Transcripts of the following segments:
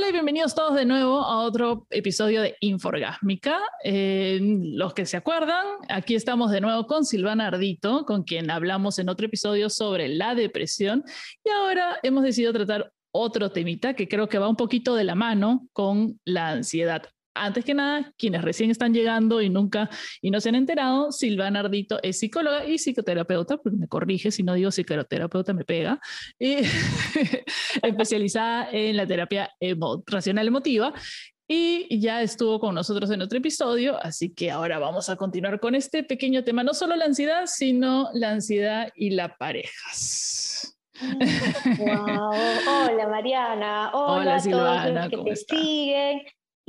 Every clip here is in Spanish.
Hola y bienvenidos todos de nuevo a otro episodio de Inforgásmica. Eh, los que se acuerdan, aquí estamos de nuevo con Silvana Ardito, con quien hablamos en otro episodio sobre la depresión y ahora hemos decidido tratar otro temita que creo que va un poquito de la mano con la ansiedad. Antes que nada, quienes recién están llegando y nunca y no se han enterado, Silvana Ardito es psicóloga y psicoterapeuta, porque me corrige si no digo psicoterapeuta me pega, y especializada en la terapia racional emotiva y ya estuvo con nosotros en otro episodio, así que ahora vamos a continuar con este pequeño tema, no solo la ansiedad, sino la ansiedad y la parejas. Wow. Hola Mariana, hola, a todos los que te siguen.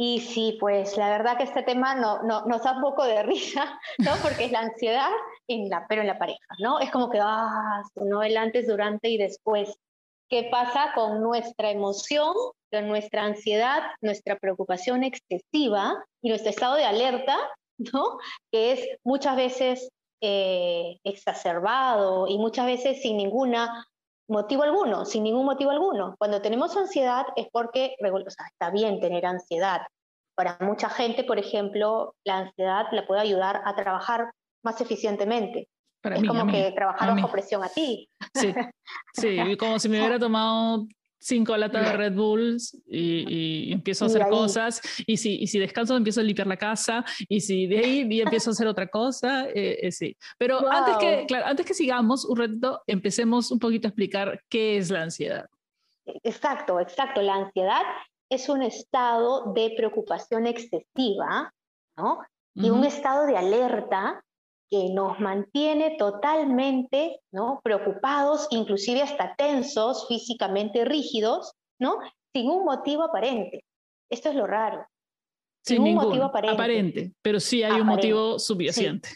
Y sí, pues la verdad que este tema no, no, nos da un poco de risa, ¿no? Porque es la ansiedad, en la, pero en la pareja, ¿no? Es como que, ah, no el antes, durante y después. ¿Qué pasa con nuestra emoción, con nuestra ansiedad, nuestra preocupación excesiva y nuestro estado de alerta, ¿no? Que es muchas veces eh, exacerbado y muchas veces sin ninguna motivo alguno, sin ningún motivo alguno. Cuando tenemos ansiedad es porque, o sea, está bien tener ansiedad. Para mucha gente, por ejemplo, la ansiedad la puede ayudar a trabajar más eficientemente. es como que trabajar bajo presión a ti. Sí, sí, como si me hubiera tomado cinco latas de Red Bulls y, empiezo a hacer cosas. Y si, y si descanso, empiezo a limpiar la casa. Y si de ahí empiezo a hacer otra cosa, eh, eh, sí. Pero antes, que, claro, antes que sigamos un reto, empecemos un poquito a explicar qué es la ansiedad. Exacto, exacto. La ansiedad es un estado de preocupación excesiva, ¿no? Y un estado de alerta que nos mantiene totalmente ¿no? preocupados, inclusive hasta tensos, físicamente rígidos, ¿no? sin un motivo aparente. Esto es lo raro. Sin, un motivo aparente. aparente. Pero sí hay un motivo subyacente.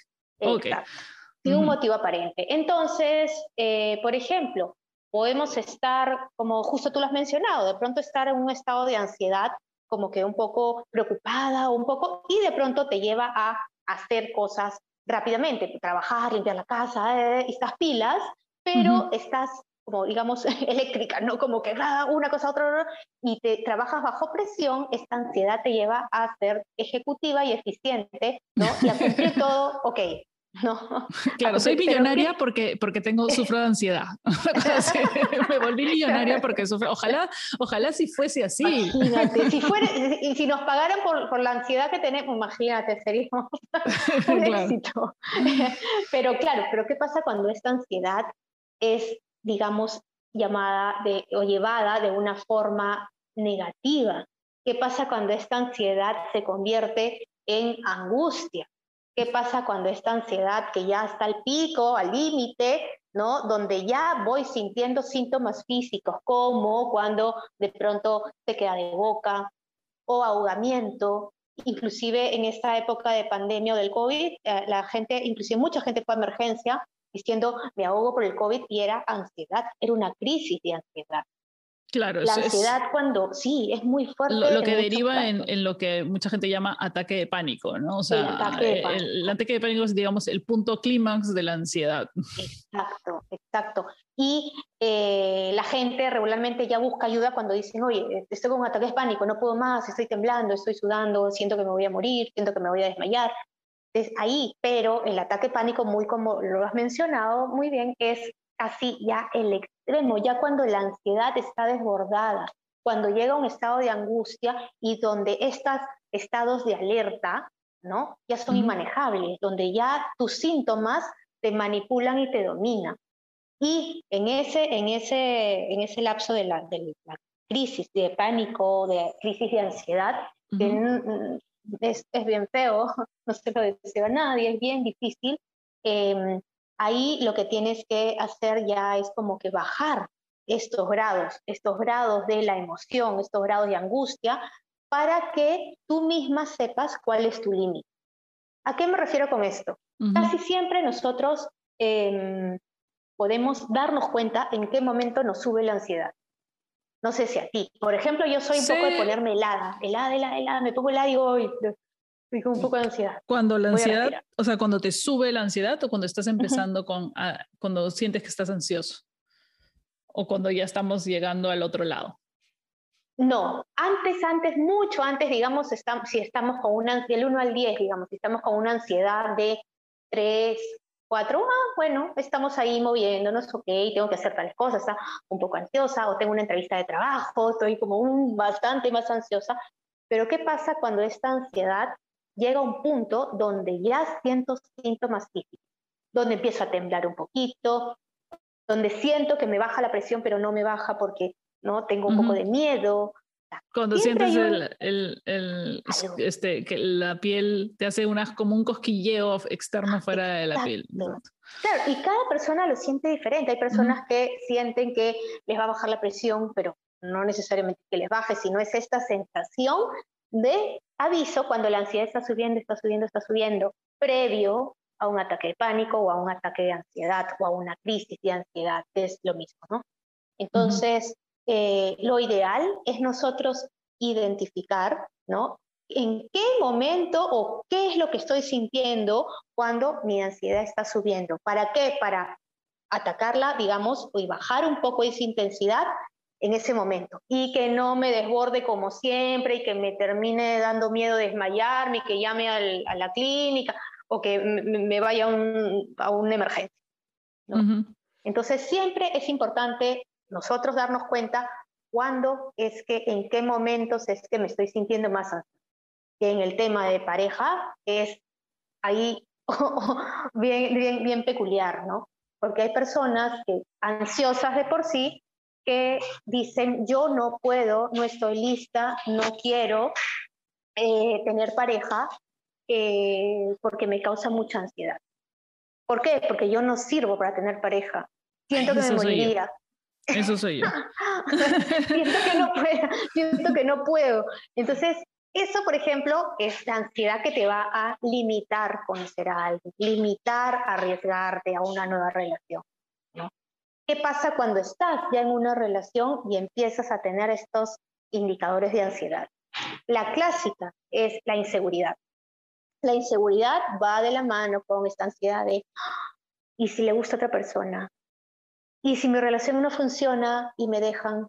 Sin un motivo aparente. Entonces, eh, por ejemplo, podemos estar, como justo tú lo has mencionado, de pronto estar en un estado de ansiedad, como que un poco preocupada, un poco, y de pronto te lleva a hacer cosas rápidamente, trabajar, limpiar la casa, eh, estas pilas, pero estás como digamos eléctrica, ¿no? Como que ah, una cosa, otra, y te trabajas bajo presión, esta ansiedad te lleva a ser ejecutiva y eficiente, ¿no? Y a cumplir todo, ok, no. Claro, soy millonaria porque, porque tengo, sufro de ansiedad. Me volví millonaria porque sufro. Ojalá, ojalá si fuese así. Imagínate, si, fuera, si nos pagaran por, por, la ansiedad que tenemos, imagínate, seríamos un éxito. Pero claro, pero ¿qué pasa cuando esta ansiedad es, digamos, llamada de, o llevada de una forma negativa? ¿Qué pasa cuando esta ansiedad se convierte en angustia? ¿Qué pasa cuando esta ansiedad que ya está al pico, al límite, ¿no? Donde ya voy sintiendo síntomas físicos, como cuando de pronto se queda de boca o ahogamiento. Inclusive en esta época de pandemia o del COVID, eh, la gente, inclusive mucha gente fue a emergencia diciendo me ahogo por el COVID y era ansiedad, era una crisis de ansiedad. Claro, la ansiedad cuando, sí, es muy fuerte. Lo, que deriva en, lo que mucha gente llama ataque de pánico, ¿no? O sea, el ataque de pánico, el, ataque de pánico es, digamos, el punto clímax de la ansiedad. Exacto, exacto. Y eh, la gente regularmente ya busca ayuda cuando dicen, oye, estoy con un ataque de pánico, no puedo más, estoy temblando, estoy sudando, siento que me voy a morir, siento que me voy a desmayar. Es ahí, pero el ataque de pánico, muy como lo has mencionado muy bien, es casi ya el extremo, ya cuando la ansiedad está desbordada, cuando llega un estado de angustia y donde estos estados de alerta, ¿no? Ya son inmanejables, donde ya tus síntomas te manipulan y te dominan. Y en ese, en ese, en ese lapso de la, de la crisis de pánico, de crisis de ansiedad, es, es, bien feo, no se lo deseo a nadie, es bien difícil, eh, ahí lo que tienes que hacer ya es como que bajar estos grados, estos grados de la emoción, estos grados de angustia, para que tú misma sepas cuál es tu límite. ¿A qué me refiero con esto? Casi siempre nosotros em, podemos darnos cuenta en qué momento nos sube la ansiedad. No sé si a ti. Por ejemplo, yo soy un poco de ponerme helada, helada, helada, helada, me pongo helada y digo, un poco de ansiedad. Cuando la ansiedad, o sea, cuando te sube la ansiedad o cuando estás empezando con, cuando sientes que estás ansioso o cuando ya estamos llegando al otro lado. No, antes, antes, mucho antes, digamos, estamos, si estamos con una, del 1 al 10, digamos, si estamos con una ansiedad de 3, 4, ah, bueno, estamos ahí moviéndonos, ok, tengo que hacer tales cosas, está un poco ansiosa, o tengo una entrevista de trabajo, estoy como un, bastante más ansiosa, pero ¿qué pasa cuando esta ansiedad llega un punto donde ya siento síntomas físicos, donde empiezo a temblar un poquito, donde siento que me baja la presión, pero no me baja porque ¿no? Tengo un poco de miedo. Cuando sientes el, el, este, que la piel te hace unas, como un cosquilleo externo fuera de la piel. Claro, y cada persona lo siente diferente. Hay personas que sienten que les va a bajar la presión, pero no necesariamente que les baje, sino es esta sensación de aviso cuando la ansiedad está subiendo, está subiendo, está subiendo, previo a un ataque de pánico o a un ataque de ansiedad o a una crisis de ansiedad, es lo mismo, ¿no? Entonces, eh, lo ideal es nosotros identificar, ¿no? ¿En qué momento o qué es lo que estoy sintiendo cuando mi ansiedad está subiendo? ¿Para qué? Para atacarla, digamos, y bajar un poco esa intensidad en ese momento y que no me desborde como siempre y que me termine dando miedo desmayarme y que llame a la clínica o que me vaya a una emergencia. Entonces siempre es importante nosotros darnos cuenta cuándo es que, en qué momentos es que me estoy sintiendo más ansiosa. Que en el tema de pareja es ahí bien, bien, bien peculiar, ¿no? Porque hay personas que ansiosas de por sí que dicen yo no puedo, no estoy lista, no quiero eh, tener pareja eh, porque me causa mucha ansiedad. ¿Por qué? Porque yo no sirvo para tener pareja. Siento que me moriría. Eso soy yo. siento, que no puedo, siento que no puedo. Entonces, eso, por ejemplo, es la ansiedad que te va a limitar conocer a alguien, limitar arriesgarte a una nueva relación. ¿no? ¿Qué pasa cuando estás ya en una relación y empiezas a tener estos indicadores de ansiedad? La clásica es la inseguridad. La inseguridad va de la mano con esta ansiedad de, ah, ¿y si le gusta a otra persona? y si mi relación no funciona y me dejan,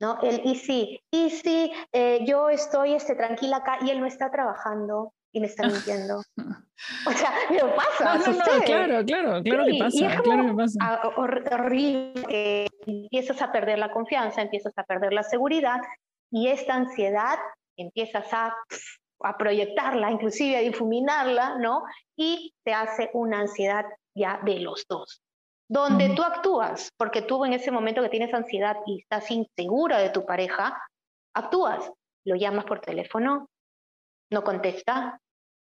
¿no? El y si, y si eh, yo estoy este, tranquila acá y él no está trabajando y me está mintiendo. o sea, pero pasa, no, no, claro, claro, claro que pasa, claro que pasa. horrible, empiezas a perder la confianza, empiezas a perder la seguridad y esta ansiedad empiezas a a proyectarla, inclusive a difuminarla, ¿no? Y te hace una ansiedad ya de los dos donde tú actúas, porque tú en ese momento que tienes ansiedad y estás insegura de tu pareja, actúas, lo llamas por teléfono, no contesta,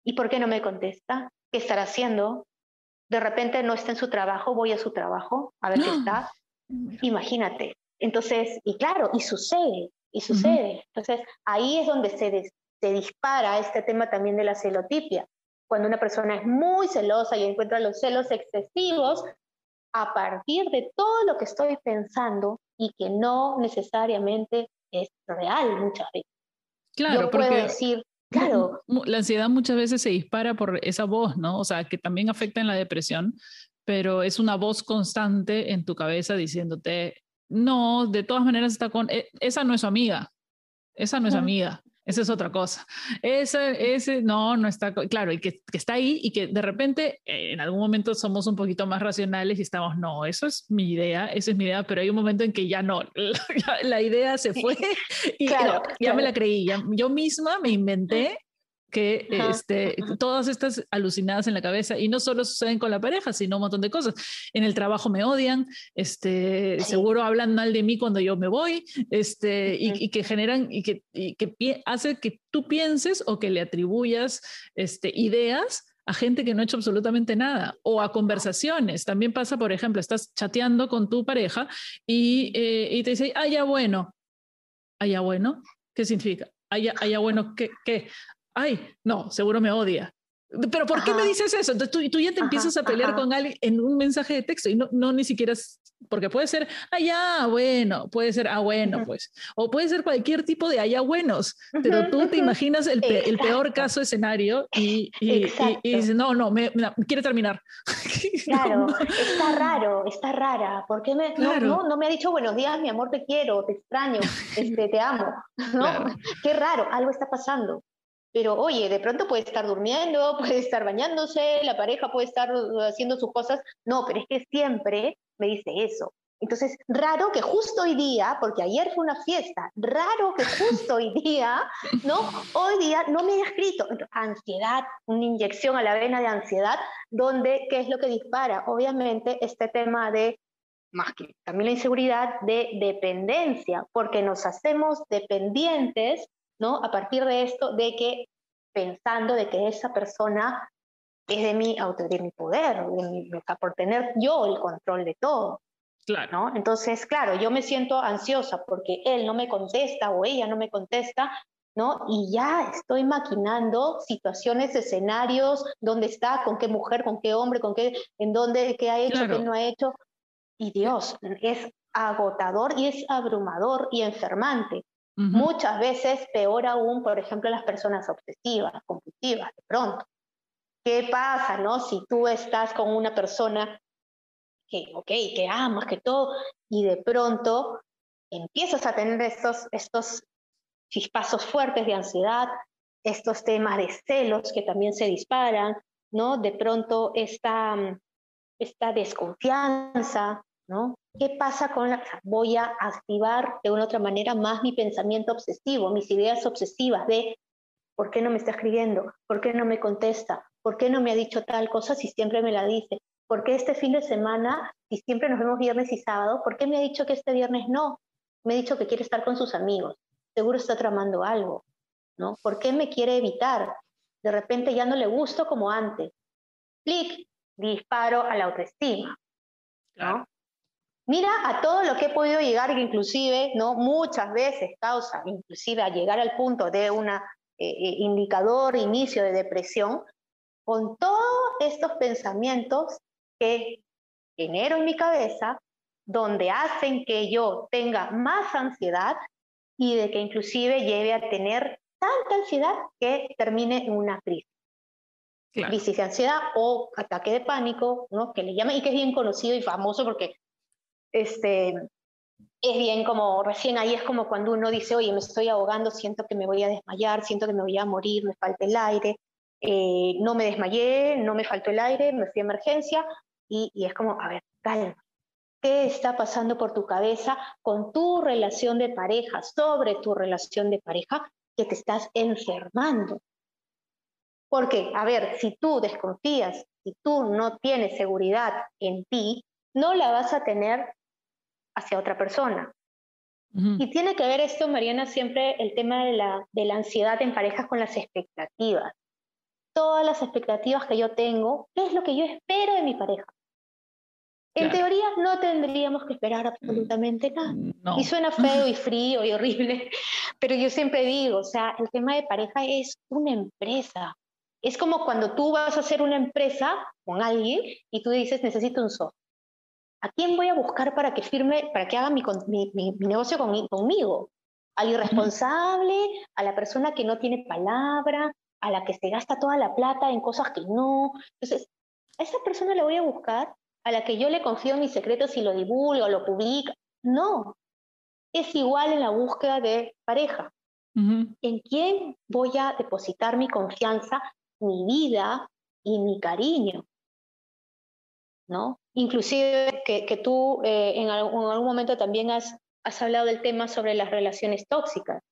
¿y por qué no me contesta? ¿Qué estará haciendo? De repente no está en su trabajo, voy a su trabajo a ver qué está. Imagínate. Entonces, y claro, y sucede, y sucede. Entonces, ahí es donde se, se dispara este tema también de la celotipia. Cuando una persona es muy celosa y encuentra los celos excesivos, a partir de todo lo que estoy pensando y que no necesariamente es real muchas veces. Claro, Yo puedo decir, claro. La ansiedad muchas veces se dispara por esa voz, ¿no? O sea, que también afecta en la depresión, pero es una voz constante en tu cabeza diciéndote, no, de todas maneras está con, e, esa no es su amiga, esa no es amiga, esa es otra cosa. Ese, ese no, no está, claro, y que, está ahí y que de repente eh, en algún momento somos un poquito más racionales y estamos, no, eso es mi idea, esa es mi idea, pero hay un momento en que ya no, la, idea se fue y ya me la creí, yo misma me inventé que este, todas estas alucinadas en la cabeza y no solo suceden con la pareja, sino un montón de cosas. En el trabajo me odian, este, seguro hablan mal de mí cuando yo me voy, este, y, que generan y que, y que hace que tú pienses o que le atribuyas este, ideas a gente que no ha hecho absolutamente nada o a conversaciones. También pasa, por ejemplo, estás chateando con tu pareja y, eh, y te dice, ah, ya bueno, ah, ya bueno, ¿qué significa? Ah, ya, ah, bueno, ¿qué? qué? Ay, no, seguro me odia. pero ¿por qué me dices eso? Entonces tú, tú ya te empiezas a pelear con alguien en un mensaje de texto y no, no ni siquiera porque puede ser, ah, bueno, puede ser, ah, bueno, pues, o puede ser cualquier tipo de allá buenos, pero tú te imaginas el, el peor caso escenario y, y, dices, no, no, me, quiere terminar. Claro, está raro, está rara, ¿por qué me, no, no, me ha dicho buenos días, mi amor, te quiero, te extraño, este, te amo, ¿no? Qué raro, algo está pasando. Pero oye, de pronto puede estar durmiendo, puede estar bañándose, la pareja puede estar haciendo sus cosas. No, pero es que siempre me dice eso. Entonces, raro que justo hoy día, porque ayer fue una fiesta, raro que justo hoy día, ¿no? Hoy día no me haya escrito. Ansiedad, una inyección a la vena de ansiedad, donde, ¿qué es lo que dispara? Obviamente, este tema de, más que también la inseguridad, de dependencia, porque nos hacemos dependientes, ¿no? A partir de esto, de que pensando de que esa persona es de mi, de mi poder, por tener yo el control de todo. Claro. ¿no? Entonces, claro, yo me siento ansiosa porque él no me contesta o ella no me contesta, ¿no? Y ya estoy maquinando situaciones, escenarios, dónde está, con qué mujer, con qué hombre, con qué, en dónde, qué ha hecho, qué no ha hecho. Y Dios, es agotador y es abrumador y enfermante. Muchas veces peor aún, por ejemplo, las personas obsesivas, compulsivas, de pronto. ¿Qué pasa, no? Si tú estás con una persona que, ok, que amas, que todo, y de pronto empiezas a tener estos, estos chispazos fuertes de ansiedad, estos temas de celos que también se disparan, ¿no? De pronto esta, esta desconfianza, ¿no? ¿Qué pasa con la... Voy a activar de una otra manera más mi pensamiento obsesivo, mis ideas obsesivas de ¿por qué no me está escribiendo? ¿Por qué no me contesta? ¿Por qué no me ha dicho tal cosa si siempre me la dice? ¿Por qué este fin de semana, si siempre nos vemos viernes y sábado, por qué me ha dicho que este viernes no? Me ha dicho que quiere estar con sus amigos. Seguro está tramando algo, ¿no? ¿Por qué me quiere evitar? De repente ya no le gusto como antes. Clic, disparo a la autoestima, ¿no? Mira a todo lo que he podido llegar, que inclusive, ¿no? Muchas veces causa, inclusive a llegar al punto de un eh, eh, indicador, inicio de depresión, con todos estos pensamientos que genero en mi cabeza, donde hacen que yo tenga más ansiedad y de que inclusive lleve a tener tanta ansiedad que termine en una crisis. Crisis de ansiedad o ataque de pánico, ¿no? que le llaman y que es bien conocido y famoso porque este, es bien como, recién ahí es como cuando uno dice, oye, me estoy ahogando, siento que me voy a desmayar, siento que me voy a morir, me falta el aire, eh, no me desmayé, no me faltó el aire, me fui a emergencia y, es como, a ver, calma. ¿Qué está pasando por tu cabeza con tu relación de pareja, sobre tu relación de pareja, que te estás enfermando? Porque, a ver, si tú desconfías, si tú no tienes seguridad en ti, no la vas a tener hacia otra persona. Y tiene que ver esto, Mariana, siempre el tema de la, de la ansiedad en parejas con las expectativas todas las expectativas que yo tengo, qué es lo que yo espero de mi pareja. En teoría no tendríamos que esperar absolutamente nada. Y suena feo y frío y horrible, pero yo siempre digo, o sea, el tema de pareja es una empresa. Es como cuando tú vas a hacer una empresa con alguien y tú dices, necesito un socio. ¿A quién voy a buscar para que firme, para que haga mi, mi, negocio conmigo? ¿Al irresponsable? ¿A la persona que no tiene palabra? a la que se gasta toda la plata en cosas que no. Entonces, a esa persona le voy a buscar, a la que yo le confío mis secretos y lo divulgo, lo publico. No, es igual en la búsqueda de pareja. ¿En quién voy a depositar mi confianza, mi vida y mi cariño? ¿No? Inclusive que, tú eh, en, algún, en, algún, momento también has, has hablado del tema sobre las relaciones tóxicas.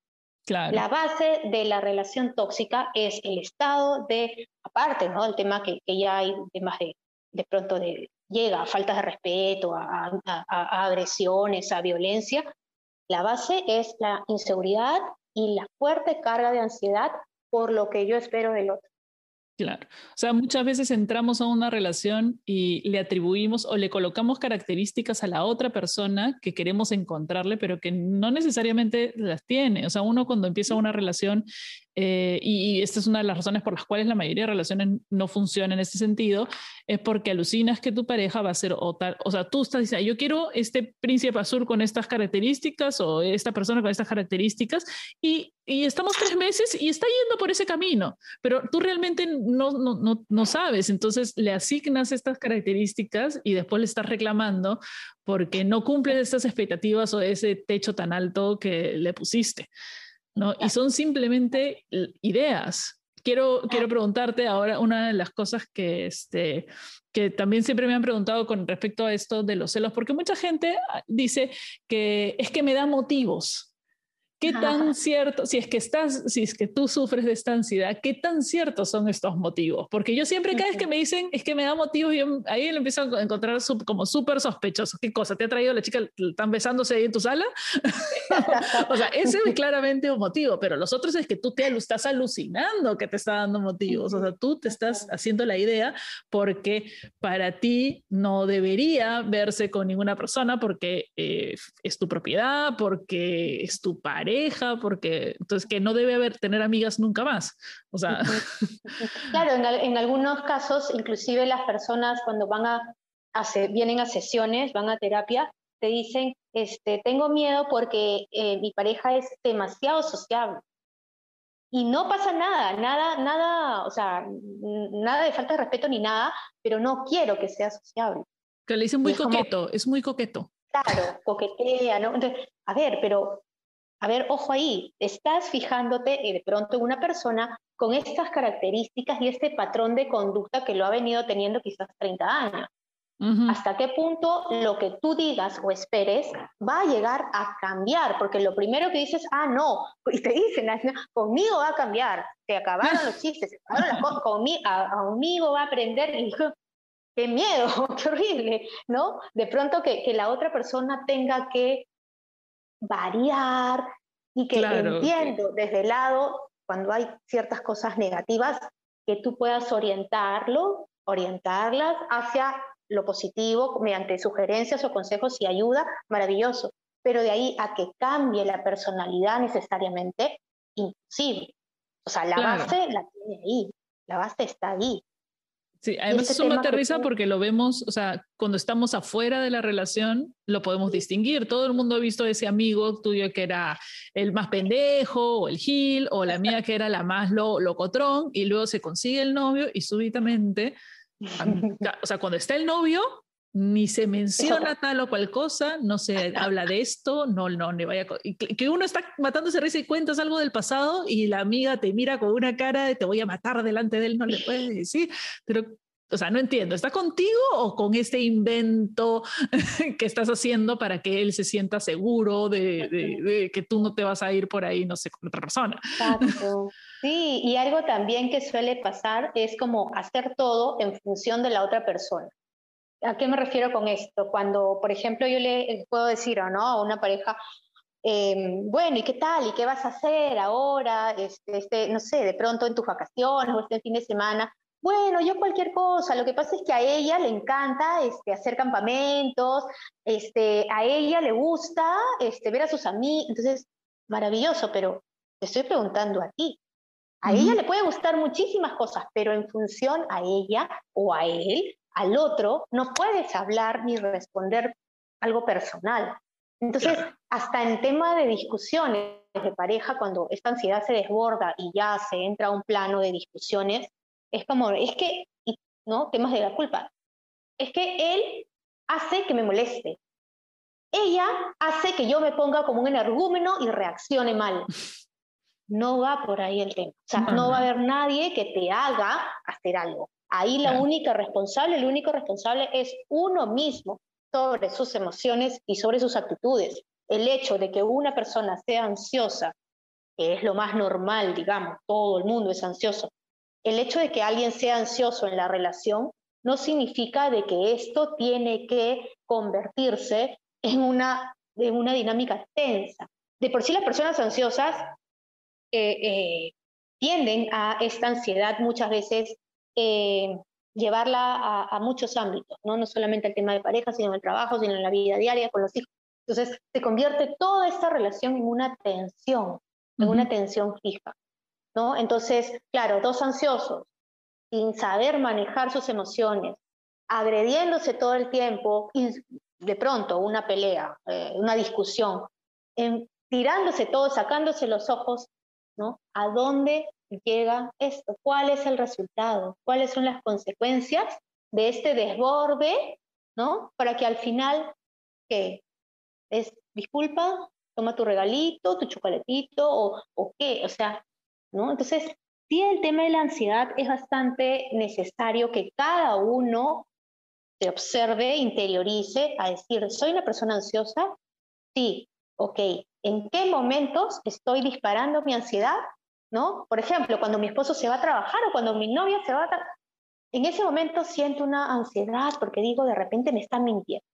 La base de la relación tóxica es el estado de, aparte, ¿no? El tema que, ya hay temas de, de pronto de, llega a faltas de respeto, a, a, agresiones, a violencia. La base es la inseguridad y la fuerte carga de ansiedad por lo que yo espero del otro. Claro. O sea, muchas veces entramos a una relación y le atribuimos o le colocamos características a la otra persona que queremos encontrarle, pero que no necesariamente las tiene. O sea, uno cuando empieza una relación eh, y, esta es una de las razones por las cuales la mayoría de relaciones no funcionan en este sentido, es porque alucinas que tu pareja va a ser o tal, o sea, tú estás diciendo, yo quiero este príncipe azul con estas características o esta persona con estas características y, estamos tres meses y está yendo por ese camino, pero tú realmente no, no, no, no sabes, entonces le asignas estas características y después le estás reclamando porque no cumple estas expectativas o ese techo tan alto que le pusiste. ¿No? Y son simplemente ideas. Quiero, quiero preguntarte ahora una de las cosas que, este, que también siempre me han preguntado con respecto a esto de los celos, porque mucha gente ah, dice que es que me da motivos, ¿Qué tan cierto, si es que estás, si es que tú sufres de esta ansiedad, qué tan ciertos son estos motivos? Porque yo siempre cada vez que me dicen es que me da motivos, yo ahí lo empiezo a encontrar como súper sospechoso. ¿Qué cosa? ¿Te ha traído la chica, están besándose ahí en tu sala? o sea, ese es claramente un motivo, pero los otros es que tú te estás alucinando que te está dando motivos. O sea, tú te estás haciendo la idea porque para ti no debería verse con ninguna persona porque eh, es tu propiedad, porque es tu pareja porque entonces que no debe haber tener amigas nunca más. O sea, claro, en, algunos casos, inclusive las personas cuando van a, vienen a sesiones, van a terapia, te dicen, este, tengo miedo porque eh, mi pareja es demasiado sociable. Y no pasa nada, nada, nada, o sea, nada de falta de respeto ni nada, pero no quiero que sea sociable. Que le dicen muy coqueto, es muy coqueto. Claro, coquetea, ¿no? Entonces, a ver, pero a ver, ojo ahí, estás fijándote eh, de pronto en una persona con estas características y este patrón de conducta que lo ha venido teniendo quizás 30 años. ¿Hasta qué punto lo que tú digas o esperes va a llegar a cambiar? Porque lo primero que dices, ah, no, y te dicen, conmigo va a cambiar, se acabaron los chistes, se acabaron las conmigo, conmigo va a aprender. Y qué miedo, qué horrible, ¿no? De pronto que, que la otra persona tenga que variar y que entiendo desde el lado, cuando hay ciertas cosas negativas, que tú puedas orientarlo, orientarlas hacia lo positivo mediante sugerencias o consejos y ayuda, maravilloso. Pero de ahí a que cambie la personalidad necesariamente, imposible. O sea, la base la tiene ahí, la base está ahí. Sí, además eso me aterriza porque lo vemos, o sea, cuando estamos afuera de la relación, lo podemos distinguir. Todo el mundo ha visto ese amigo tuyo que era el más pendejo, o el gil, o la mía que era la más lo, locotrón, y luego se consigue el novio y súbitamente, o sea, cuando está el novio, ni se menciona tal o cual cosa, no se habla de esto, no, no, ni vaya. que uno está matándose risa y cuentas algo del pasado y la amiga te mira con una cara de te voy a matar delante de él, no le puedes decir, pero, o sea, no entiendo, ¿está contigo o con este invento que estás haciendo para que él se sienta seguro de, de, que tú no te vas a ir por ahí, no sé, con otra persona? Exacto. Sí, y algo también que suele pasar es como hacer todo en función de la otra persona. ¿A qué me refiero con esto? Cuando, por ejemplo, yo le puedo decir ¿no? a una pareja, em, bueno, ¿y qué tal? ¿Y qué vas a hacer ahora? Este, este, no sé, de pronto en tus vacaciones o este fin de semana. Bueno, yo cualquier cosa. Lo que pasa es que a ella le encanta este, hacer campamentos, este, a ella le gusta este, ver a sus amigos. Entonces, maravilloso, pero te estoy preguntando a ti. A ella le puede gustar muchísimas cosas, pero en función a ella o a él, al otro, no puedes hablar ni responder algo personal. Entonces, hasta en tema de discusiones de pareja, cuando esta ansiedad se desborda y ya se entra a un plano de discusiones, es como, es que, ¿no? Temas de la culpa. Es que él hace que me moleste. Ella hace que yo me ponga como un energúmeno y reaccione mal. No va por ahí el tema. O sea, no va a haber nadie que te haga hacer algo. Ahí la única responsable, el único responsable es uno mismo sobre sus emociones y sobre sus actitudes. El hecho de que una persona sea ansiosa, que es lo más normal, digamos, todo el mundo es ansioso, el hecho de que alguien sea ansioso en la relación no significa de que esto tiene que convertirse en una, en una dinámica tensa. De por sí las personas ansiosas eh, eh, tienden a esta ansiedad muchas veces eh, llevarla a, muchos ámbitos, ¿no? no solamente el tema de pareja, sino en el trabajo, sino en la vida diaria con los hijos. Entonces, se convierte toda esta relación en una tensión, en una tensión fija. ¿no? Entonces, claro, dos ansiosos, sin saber manejar sus emociones, agrediéndose todo el tiempo, y de pronto una pelea, eh, una discusión, tirándose todo, sacándose los ojos, ¿no? ¿A dónde llega esto? ¿Cuál es el resultado? ¿Cuáles son las consecuencias de este desborde, ¿no? Para que al final, ¿qué? Es disculpa, toma tu regalito, tu chocolatito, o, o qué, o sea, ¿no? Entonces, sí, el tema de la ansiedad es bastante necesario que cada uno se observe, interiorice, a decir, ¿soy una persona ansiosa? Sí, ok. ¿En qué momentos estoy disparando mi ansiedad? ¿No? Por ejemplo, cuando mi esposo se va a trabajar o cuando mi novia se va a... En ese momento siento una ansiedad porque digo, de repente me están mintiendo.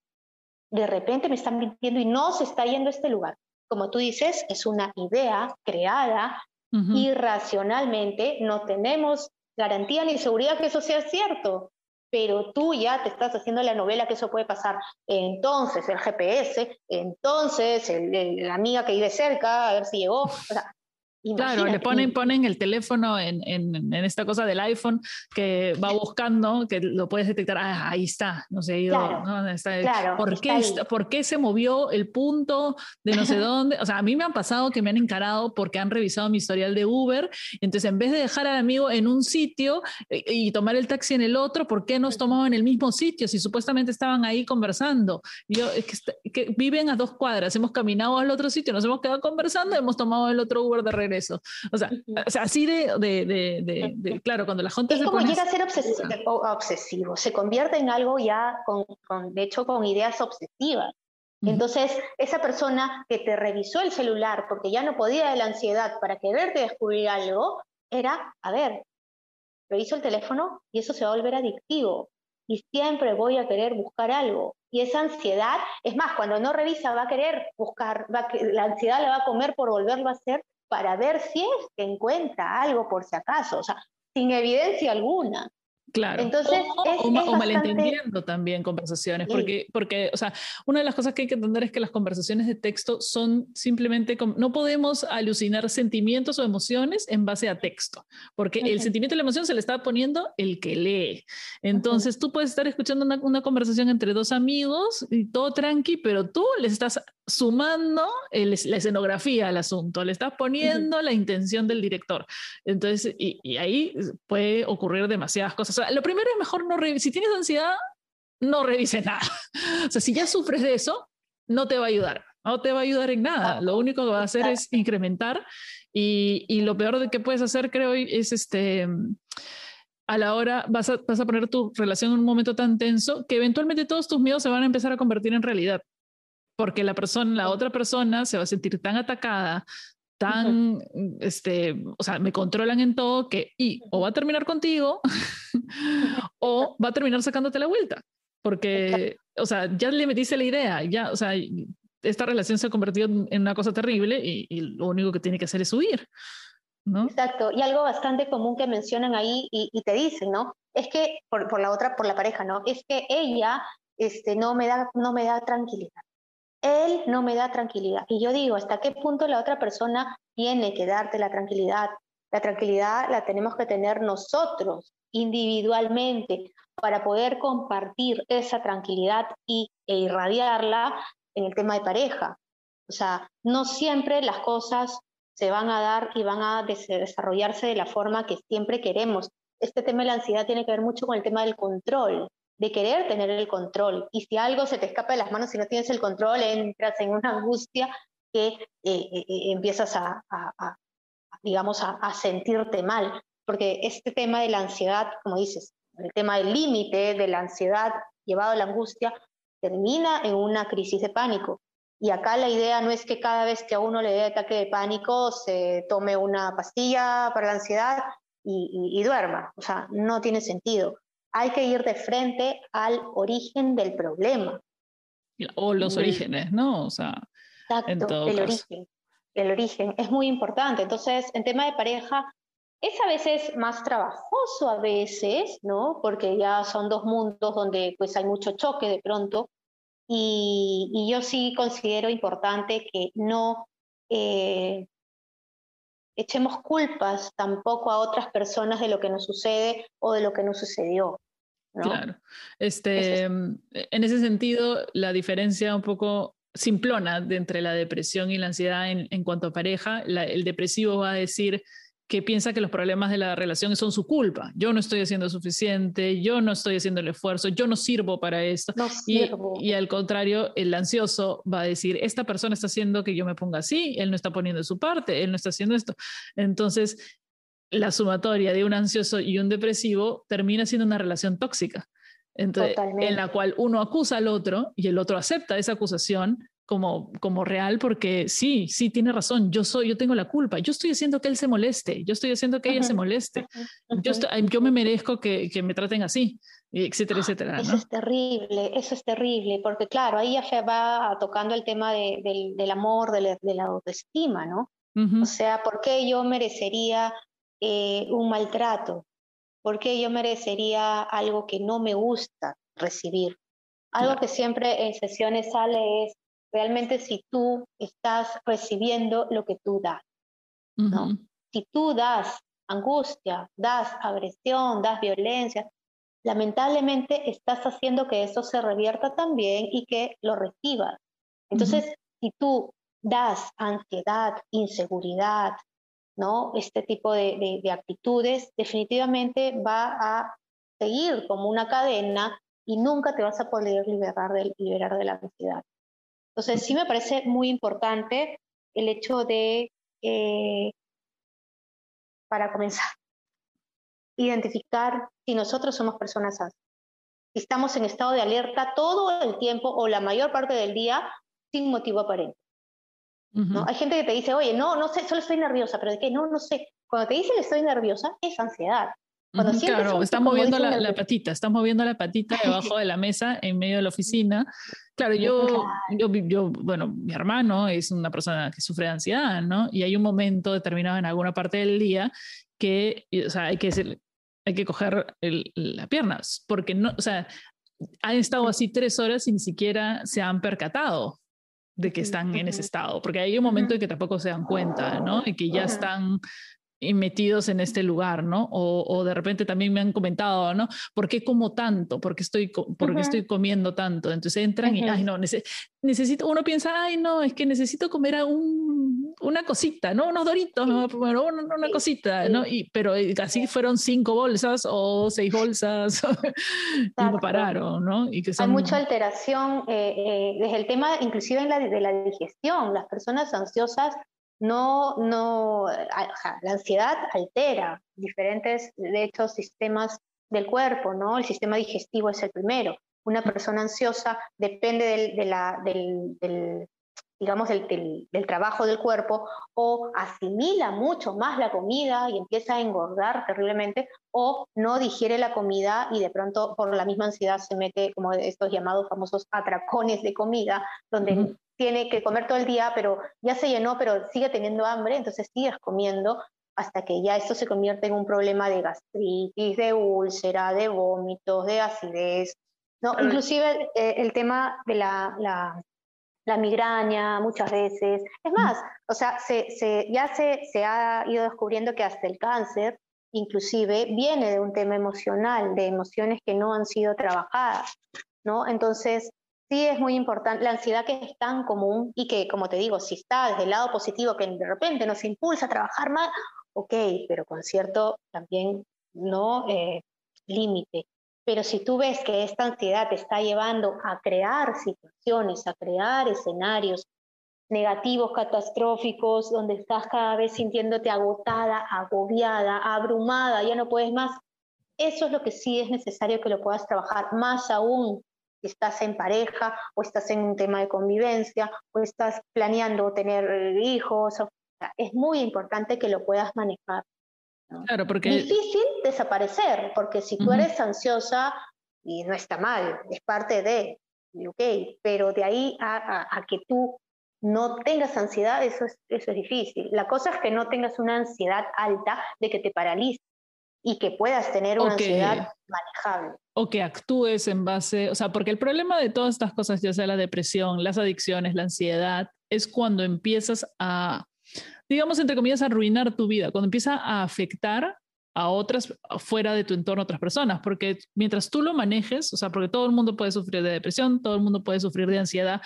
De repente me están mintiendo y no se está yendo a este lugar. Como tú dices, es una idea creada irracionalmente. No tenemos garantía ni seguridad que eso sea cierto pero tú ya te estás haciendo la novela que eso puede pasar. Entonces, el GPS, entonces, la amiga que vive cerca, a ver si llegó. O sea, Claro, le ponen, ponen el teléfono en, en, en, esta cosa del iPhone que va buscando, que lo puedes detectar, ah, ahí está, no sé, claro, ¿no? Está, ¿por, qué, ¿Por qué se movió el punto de no sé dónde? O sea, a mí me han pasado que me han encarado porque han revisado mi historial de Uber, entonces en vez de dejar al amigo en un sitio y, y tomar el taxi en el otro, ¿por qué nos tomaban en el mismo sitio si supuestamente estaban ahí conversando? Yo, es que, que viven a dos cuadras, hemos caminado al otro sitio, nos hemos quedado conversando, hemos tomado el otro Uber de regreso eso. O sea, o sea así de, de, de, claro, cuando la gente es como llega a ser obsesivo, obsesivo, se convierte en algo ya, con, con, de hecho, con ideas obsesivas. Entonces, esa persona que te revisó el celular porque ya no podía de la ansiedad para quererte descubrir algo, era, a ver, reviso el teléfono y eso se va a volver adictivo. Y siempre voy a querer buscar algo. Y esa ansiedad, es más, cuando no revisa va a querer buscar, va la ansiedad la va a comer por volverlo a hacer para ver si es que encuentra algo por si acaso, o sea, sin evidencia alguna. Claro. Entonces, o, malentendiendo también conversaciones, porque, porque, o sea, una de las cosas que hay que entender es que las conversaciones de texto son simplemente, no podemos alucinar sentimientos o emociones en base a texto, porque el sentimiento y la emoción se le está poniendo el que lee. Entonces, tú puedes estar escuchando una, una, conversación entre dos amigos y todo tranqui, pero tú les estás sumando la escenografía al asunto, le estás poniendo la intención del director. Entonces, y, y ahí puede ocurrir demasiadas cosas lo primero es mejor no revisar. Si tienes ansiedad, no revises nada. O sea, si ya sufres de eso, no te va a ayudar. No te va a ayudar en nada. Lo único que va a hacer es incrementar. Y, y lo peor de que puedes hacer, creo, es este a la hora vas a, vas a poner tu relación en un momento tan tenso que eventualmente todos tus miedos se van a empezar a convertir en realidad porque la persona, la otra persona se va a sentir tan atacada, tan, este, o sea, me controlan en todo que y o va a terminar contigo o va a terminar sacándote la vuelta, porque, o sea, ya le metiste la idea, ya, o sea, esta relación se ha convertido en una cosa terrible y, lo único que tiene que hacer es huir. ¿no? Exacto, y algo bastante común que mencionan ahí y, te dicen, ¿no? Es que por, por, la otra, por la pareja, ¿no? Es que ella este, no, me da, no me da tranquilidad él no me da tranquilidad. Y yo digo, ¿hasta qué punto la otra persona tiene que darte la tranquilidad? La tranquilidad la tenemos que tener nosotros individualmente para poder compartir esa tranquilidad y, e irradiarla en el tema de pareja. O sea, no siempre las cosas se van a dar y van a desarrollarse de la forma que siempre queremos. Este tema de la ansiedad tiene que ver mucho con el tema del control de querer tener el control. Y si algo se te escapa de las manos, si no tienes el control, entras en una angustia que eh, eh, eh, empiezas a, digamos, a, sentirte mal. Porque este tema de la ansiedad, como dices, el tema del límite de la ansiedad llevado a la angustia, termina en una crisis de pánico. Y acá la idea no es que cada vez que a uno le dé ataque de pánico se tome una pastilla para la ansiedad y duerma. O sea, no tiene sentido hay que ir de frente al origen del problema. O los orígenes, ¿no? O sea, Exacto, el origen. El origen es muy importante. Entonces, en tema de pareja, es a veces más trabajoso, a veces, ¿no? Porque ya son dos mundos donde pues hay mucho choque de pronto. Y, y yo sí considero importante que no, eh, echemos culpas tampoco a otras personas de lo que nos sucede o de lo que nos sucedió. Claro. Este, mm, en ese sentido, la diferencia un poco simplona de entre la depresión y la ansiedad en, en cuanto a pareja, el depresivo va a decir que piensa que los problemas de la relación son su culpa. Yo no estoy haciendo suficiente, yo no estoy haciendo el esfuerzo, yo no sirvo para esto. y, y, al contrario, el ansioso va a decir, esta persona está haciendo que yo me ponga así, él no está poniendo su parte, él no está haciendo esto. Entonces, la sumatoria de un ansioso y un depresivo termina siendo una relación tóxica. Entonces, en la cual uno acusa al otro y el otro acepta esa acusación como, como real porque sí, sí, tiene razón, yo soy, yo tengo la culpa, yo estoy haciendo que él se moleste, yo estoy haciendo que ella se moleste, yo, yo me merezco que, que, me traten así, etcétera, ah, etcétera. Eso es terrible, eso es terrible, porque claro, ahí ya se va tocando el tema de, del, del, amor, de la, de la autoestima, ¿no? O sea, ¿por qué yo merecería eh, un maltrato? ¿Por qué yo merecería algo que no me gusta recibir? Algo que siempre en sesiones sale es, realmente si tú estás recibiendo lo que tú das. ¿no? Si tú das angustia, das agresión, das violencia, lamentablemente estás haciendo que eso se revierta también y que lo recibas. Entonces, si tú das ansiedad, inseguridad, ¿no? Este tipo de, de, actitudes definitivamente va a seguir como una cadena y nunca te vas a poder liberar de, liberar de la ansiedad. Entonces, sí me parece muy importante el hecho de, eh, para comenzar, identificar si nosotros somos personas sanas. Si estamos en estado de alerta todo el tiempo o la mayor parte del día sin motivo aparente. ¿no? Hay gente que te dice, oye, no, no sé, solo estoy nerviosa, pero ¿de qué? No, no sé. Cuando te dicen estoy nerviosa, es ansiedad claro, está moviendo la, patita, está moviendo la patita debajo de la mesa en medio de la oficina. Claro, yo, yo, yo, bueno, mi hermano es una persona que sufre de ansiedad, ¿no? Y hay un momento determinado en alguna parte del día que, o sea, hay que, hay que coger las piernas, porque no, o sea, han estado así tres horas y ni siquiera se han percatado de que están en ese estado, porque hay un momento en que tampoco se dan cuenta, ¿no? Y que ya están metidos en este lugar, ¿no? O, o, de repente también me han comentado, ¿no? ¿Por qué como tanto? ¿Por qué estoy, por qué estoy comiendo tanto? Entonces entran y, ay, no, necesito, uno piensa, ay, no, es que necesito comer un, una cosita, ¿no? Unos doritos, ¿no? Bueno, una, una cosita, ¿no? Y, pero eh, así fueron cinco bolsas o seis bolsas y no pararon, ¿no? Y que Hay mucha alteración eh, eh, desde el tema, inclusive en la, de la digestión. Las personas ansiosas no, no, la ansiedad altera diferentes, de hecho, sistemas del cuerpo, ¿no? El sistema digestivo es el primero. Una persona ansiosa depende del, de la, del, digamos, del, trabajo del cuerpo, o asimila mucho más la comida y empieza a engordar terriblemente, o no digiere la comida y de pronto por la misma ansiedad se mete como estos llamados famosos atracones de comida, donde tiene que comer todo el día, pero ya se llenó, pero sigue teniendo hambre, entonces sigues comiendo hasta que ya esto se convierte en un problema de gastritis, de úlcera, de vómitos, de acidez, ¿no? Inclusive eh, el tema de la, la, la, migraña muchas veces. Es más, o sea, se, se, ya se, se ha ido descubriendo que hasta el cáncer inclusive viene de un tema emocional, de emociones que no han sido trabajadas, ¿no? Entonces, sí es muy importante, la ansiedad que es tan común y que, como te digo, si está desde el lado positivo, que de repente nos impulsa a trabajar más, ok, pero con cierto también no eh, límite. Pero si tú ves que esta ansiedad te está llevando a crear situaciones, a crear escenarios negativos, catastróficos, donde estás cada vez sintiéndote agotada, agobiada, abrumada, ya no puedes más, eso es lo que sí es necesario que lo puedas trabajar, más aún estás en pareja o estás en un tema de convivencia o estás planeando tener hijos. es muy importante que lo puedas manejar. Claro, porque... Difícil desaparecer, porque si tú eres ansiosa, y no está mal, es parte de, ok, pero de ahí a, que tú no tengas ansiedad, eso es, eso es difícil. La cosa es que no tengas una ansiedad alta de que te paralice y que puedas tener una ansiedad manejable. O que actúes en base, o sea, porque el problema de todas estas cosas, ya sea la depresión, las adicciones, la ansiedad, es cuando empiezas a, digamos, entre comillas, arruinar tu vida, cuando empieza a afectar a otras fuera de tu entorno, otras personas, porque mientras tú lo manejes, o sea, porque todo el mundo puede sufrir de depresión, todo el mundo puede sufrir de ansiedad,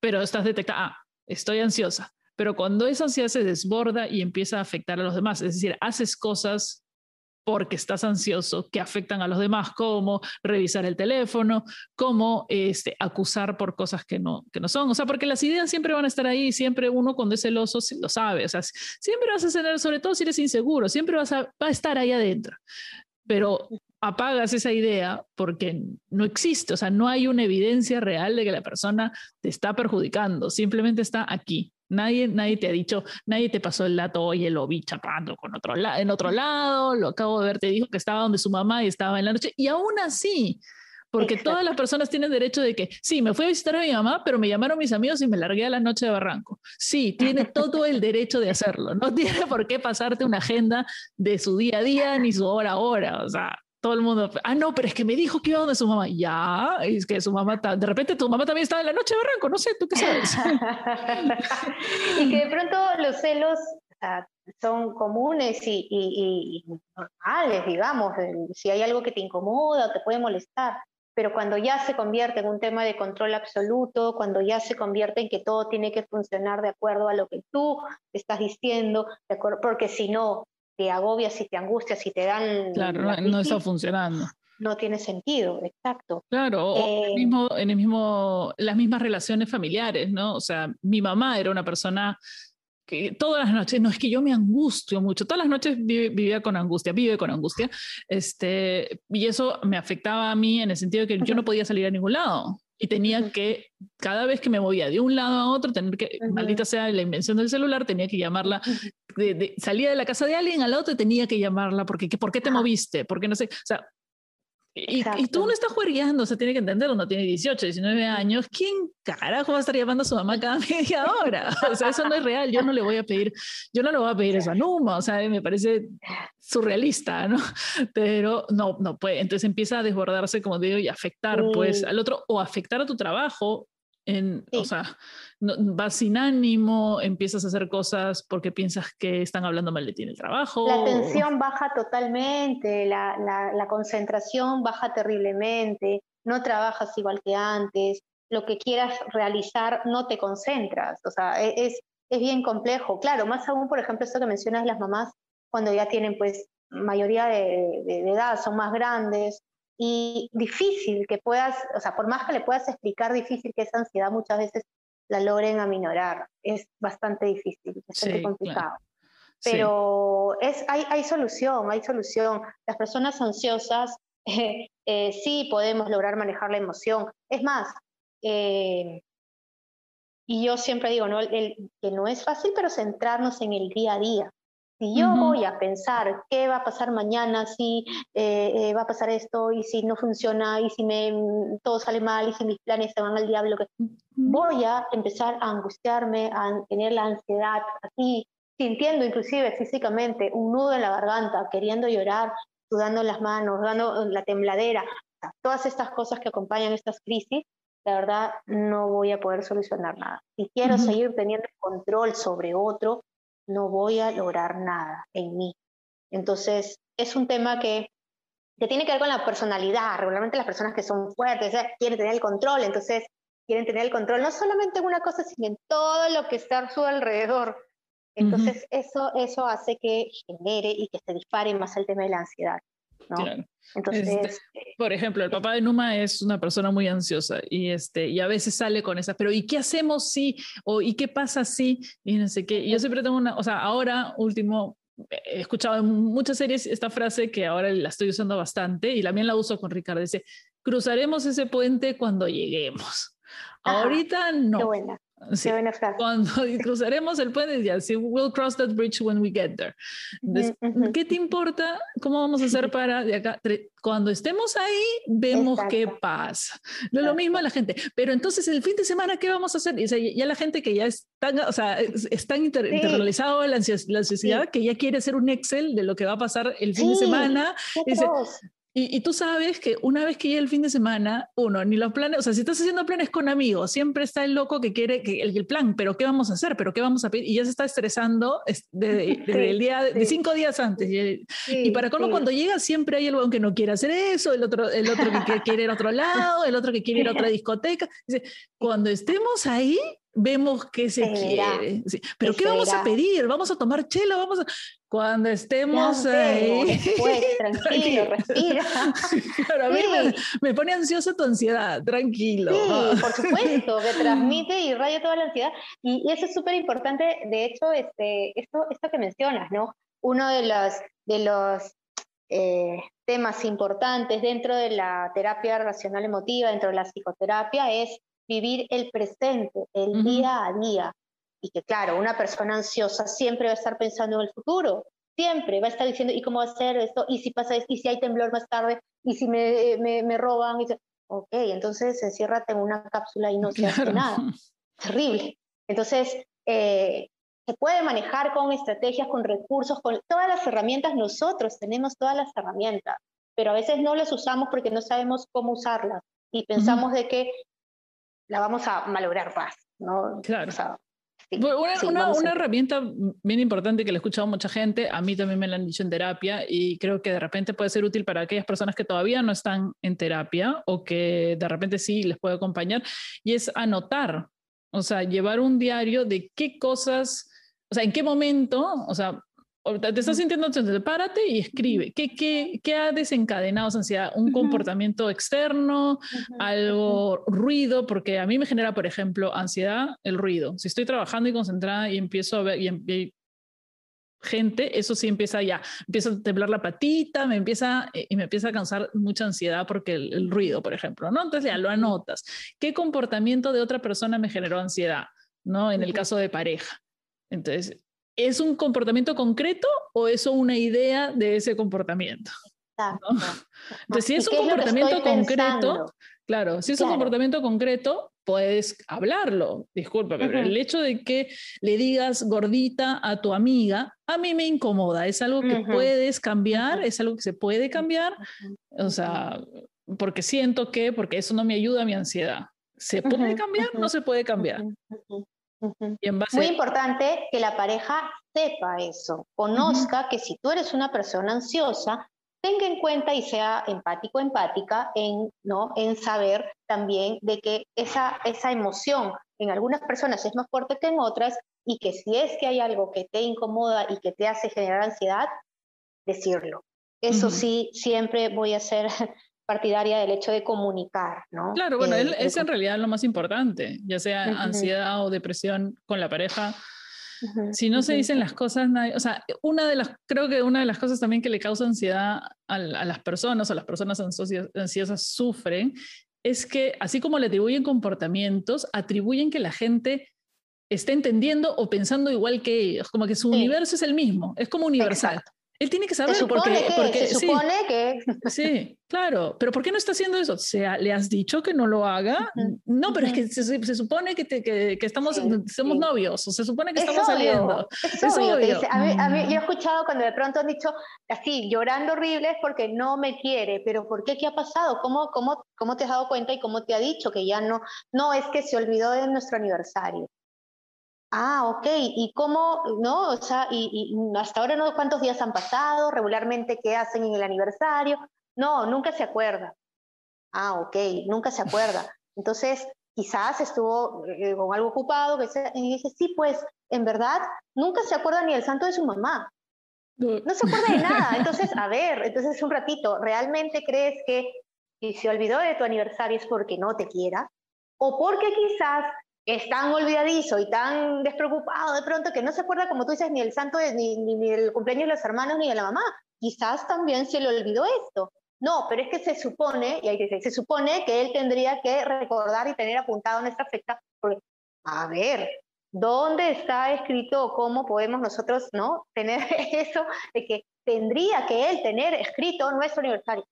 pero estás detectada, ah, estoy ansiosa, pero cuando esa ansiedad se desborda y empieza a afectar a los demás, es decir, haces cosas porque estás ansioso que afectan a los demás, como revisar el teléfono, como este, acusar por cosas que no, que no son. O sea, porque las ideas siempre van a estar ahí, siempre uno cuando es celoso lo sabe. O sea, siempre vas a tener, sobre todo si eres inseguro, siempre vas a, va a estar ahí adentro. Pero apagas esa idea porque no existe, o sea, no hay una evidencia real de que la persona te está perjudicando, simplemente está aquí. Nadie, nadie te ha dicho, nadie te pasó el dato, oye, lo vi chapando con otro en otro lado, lo acabo de ver, te dijo que estaba donde su mamá y estaba en la noche, y aún así, porque todas las personas tienen derecho de que, sí, me fui a visitar a mi mamá, pero me llamaron mis amigos y me largué a la noche de Barranco. Sí, tiene todo el derecho de hacerlo, no tiene por qué pasarte una agenda de su día a día ni su hora a hora, o sea, todo el mundo, ah, no, pero es que me dijo que iba donde su mamá. Ya, es que su mamá, de repente tu mamá también estaba en la noche de Barranco, no sé, tú qué sabes. y que de pronto los celos son comunes y, y, normales, digamos, si hay algo que te incomoda, te puede molestar, pero cuando ya se convierte en un tema de control absoluto, cuando ya se convierte en que todo tiene que funcionar de acuerdo a lo que tú estás diciendo, porque si no, te agobias y te angustias y te dan... Claro, no, está funcionando. No tiene sentido, exacto. Claro, en, el eh, mismo, en el mismo, las mismas relaciones familiares, ¿no? O sea, mi mamá era una persona que todas las noches, no es que yo me angustio mucho, todas las noches vivía con angustia, vive con angustia, este, y eso me afectaba a mí en el sentido de que yo no podía salir a ningún lado y tenía que, cada vez que me movía de un lado a otro, tener que, maldita sea la invención del celular, tenía que llamarla, de, salía de la casa de alguien al otro y tenía que llamarla, porque ¿por qué te moviste? Porque no sé, o sea, y, y, tú no estás juergueando, o sea, tiene que entender, uno tiene 18, 19 años, ¿quién carajo va a estar llamando a su mamá cada media hora? O sea, eso no es real, yo no le voy a pedir, yo no le voy a pedir eso a Numa, o sea, me parece surrealista, ¿no? Pero no, no puede, entonces empieza a desbordarse, como digo, y afectar, pues, al otro, o afectar a tu trabajo, en, o sea, vas sin ánimo, empiezas a hacer cosas porque piensas que están hablando mal de ti en el trabajo. La atención baja totalmente, la, la, concentración baja terriblemente, no trabajas igual que antes, lo que quieras realizar no te concentras, o sea, e, es, es bien complejo. Claro, más aún, por ejemplo, esto que mencionas las mamás cuando ya tienen pues mayoría de, de edad, son más grandes, y difícil que puedas, o sea, por más que le puedas explicar, difícil que esa ansiedad muchas veces la logren aminorar. Es bastante difícil, bastante complicado. Pero es, hay, hay, solución, hay solución. Las personas ansiosas eh, sí podemos lograr manejar la emoción. Es más, eh, y yo siempre digo ¿no? El, que no es fácil, pero centrarnos en el día a día. Si yo voy a pensar qué va a pasar mañana, si eh, eh, va a pasar esto, y si no funciona, y si me, mm, todo sale mal, y si mis planes se van al diablo, voy a empezar a angustiarme, a tener la ansiedad, así, sintiendo inclusive físicamente un nudo en la garganta, queriendo llorar, sudando las manos, dando la tembladera, todas estas cosas que acompañan estas crisis, la verdad no voy a poder solucionar nada. Si quiero seguir teniendo control sobre otro, no voy a lograr nada en mí. Entonces, es un tema que, que tiene que ver con la personalidad. Regularmente las personas que son fuertes quieren tener el control, entonces quieren tener el control no solamente en una cosa, sino en todo lo que está a su alrededor. Entonces, eso, eso hace que genere y que se dispare más el tema de la ansiedad. Entonces, este, por ejemplo, el papá de Numa es una persona muy ansiosa y, este, y a veces sale con esas, pero ¿y qué hacemos si? ¿O ¿y qué pasa si? Y no sé qué. Y yo siempre tengo una, o sea, ahora último, he escuchado en muchas series esta frase que ahora la estoy usando bastante y también la uso con Ricardo. Dice, cruzaremos ese puente cuando lleguemos. Ahorita no. Qué buena. Sí. Cuando cruzaremos el puente, ya, sí, we'll cross that bridge when we get there. ¿Qué te importa? ¿Cómo vamos a hacer para de acá? Cuando estemos ahí, vemos qué pasa. Lo, lo mismo a la gente. Pero entonces, el fin de semana, ¿qué vamos a hacer? Y, ya la gente que ya está, o sea, es, tan internalizado la, ansiedad, que ya quiere hacer un Excel de lo que va a pasar el fin de semana. Dice, Y, tú sabes que una vez que llega el fin de semana, uno, ni los planes, o sea, si estás haciendo planes con amigos, siempre está el loco que quiere que el, plan, pero ¿qué vamos a hacer? ¿Pero qué vamos a pedir? Y ya se está estresando desde, el día, de cinco días antes. Y, para cómo cuando llega siempre hay el que no quiere hacer eso, el otro, el otro que quiere ir a otro lado, el otro que quiere ir a otra discoteca. Dice, cuando estemos ahí, vemos qué se quiere. Pero ¿qué, vamos a pedir? ¿Vamos a tomar chela? ¿Vamos a... Cuando estemos ahí. Después, tranquilo, respira. a mí me, pone ansiosa tu ansiedad, tranquilo. Sí, por supuesto, que transmite y raya toda la ansiedad. Y, eso es súper importante, de hecho, este, esto, esto que mencionas, ¿no? Uno de los, de los eh, temas importantes dentro de la terapia racional emotiva, dentro de la psicoterapia, es vivir el presente, el día a día. Y que claro, una persona ansiosa siempre va a estar pensando en el futuro, siempre va a estar diciendo, ¿y cómo va a ser esto? ¿Y si pasa esto? ¿Y si hay temblor más tarde? ¿Y si me, me, me roban? Y ok, entonces enciérrate en una cápsula y no se hace nada. Terrible. Entonces, eh, se puede manejar con estrategias, con recursos, con todas las herramientas. Nosotros tenemos todas las herramientas, pero a veces no las usamos porque no sabemos cómo usarlas y pensamos de que la vamos a malograr más, ¿no? Claro. una, una, herramienta bien importante que le he escuchado a mucha gente, a mí también me la han dicho en terapia y creo que de repente puede ser útil para aquellas personas que todavía no están en terapia o que de repente sí les puede acompañar, y es anotar, o sea, llevar un diario de qué cosas, o sea, en qué momento, o sea, te estás sintiendo ansioso, párate y escribe. ¿Qué, qué, qué ha desencadenado esa ansiedad? ¿Un comportamiento externo? ¿Algo ruido? Porque a mí me genera, por ejemplo, ansiedad el ruido. Si estoy trabajando y concentrada y empiezo a ver y, em, gente, eso sí empieza ya, empieza a temblar la patita, me empieza eh, y me empieza a causar mucha ansiedad porque el, ruido, por ejemplo, ¿no? Entonces ya lo anotas. ¿Qué comportamiento de otra persona me generó ansiedad? ¿No? En el caso de pareja. Entonces, ¿es un comportamiento concreto o es una idea de ese comportamiento? Entonces, si es un comportamiento concreto, claro, si es un comportamiento concreto, puedes hablarlo. Disculpa, pero el hecho de que le digas gordita a tu amiga, a mí me incomoda. Es algo que puedes cambiar, es algo que se puede cambiar. O sea, porque siento que, porque eso no me ayuda a mi ansiedad. ¿Se puede cambiar? No se puede cambiar. Muy importante que la pareja sepa eso, conozca que si tú eres una persona ansiosa, tenga en cuenta y sea empático, empática en, ¿no? en saber también de que esa, esa emoción en algunas personas es más fuerte que en otras y que si es que hay algo que te incomoda y que te hace generar ansiedad, decirlo. Eso sí, siempre voy a ser partidaria del hecho de comunicar, ¿no? Claro, bueno, eh, es en realidad lo más importante, ya sea ansiedad o depresión con la pareja. si no se dicen las cosas, o sea, una de las, creo que una de las cosas también que le causa ansiedad a, las personas o las personas ansiosas, sufren es que así como le atribuyen comportamientos, atribuyen que la gente esté entendiendo o pensando igual que ellos, como que su universo es el mismo, es como universal. Él tiene que saber porque, porque se supone que sí, claro, pero ¿por qué no está haciendo eso? O sea, le has dicho que no lo haga. No, pero es que se, supone que, que, estamos somos novios, o se supone que estamos saliendo. Es, obvio. A mí, yo he escuchado cuando de pronto han dicho así, llorando horrible es porque no me quiere, pero ¿por qué? ¿Qué ha pasado? ¿Cómo, cómo, cómo te has dado cuenta y cómo te ha dicho que ya no? No, es que se olvidó de nuestro aniversario. Ah, ok. ¿Y cómo, no? O sea, y, hasta ahora no, ¿cuántos días han pasado? Regularmente, ¿qué hacen en el aniversario? No, nunca se acuerda. Ah, ok, nunca se acuerda. Entonces, quizás estuvo eh, con algo ocupado, y dice, sí, pues, en verdad, nunca se acuerda ni el santo de su mamá. No se acuerda de nada. Entonces, a ver, entonces un ratito, ¿realmente crees que si se olvidó de tu aniversario es porque no te quiera? ¿O porque quizás es tan olvidadizo y tan despreocupado de pronto que no se acuerda, como tú dices, ni el santo, ni, el cumpleaños de los hermanos, ni de la mamá. Quizás también se le olvidó esto. No, pero es que se supone, y hay que decir, se supone que él tendría que recordar y tener apuntado nuestra fecha, porque, a ver, ¿dónde está escrito cómo podemos nosotros no tener eso de que tendría que él tener escrito nuestro aniversario?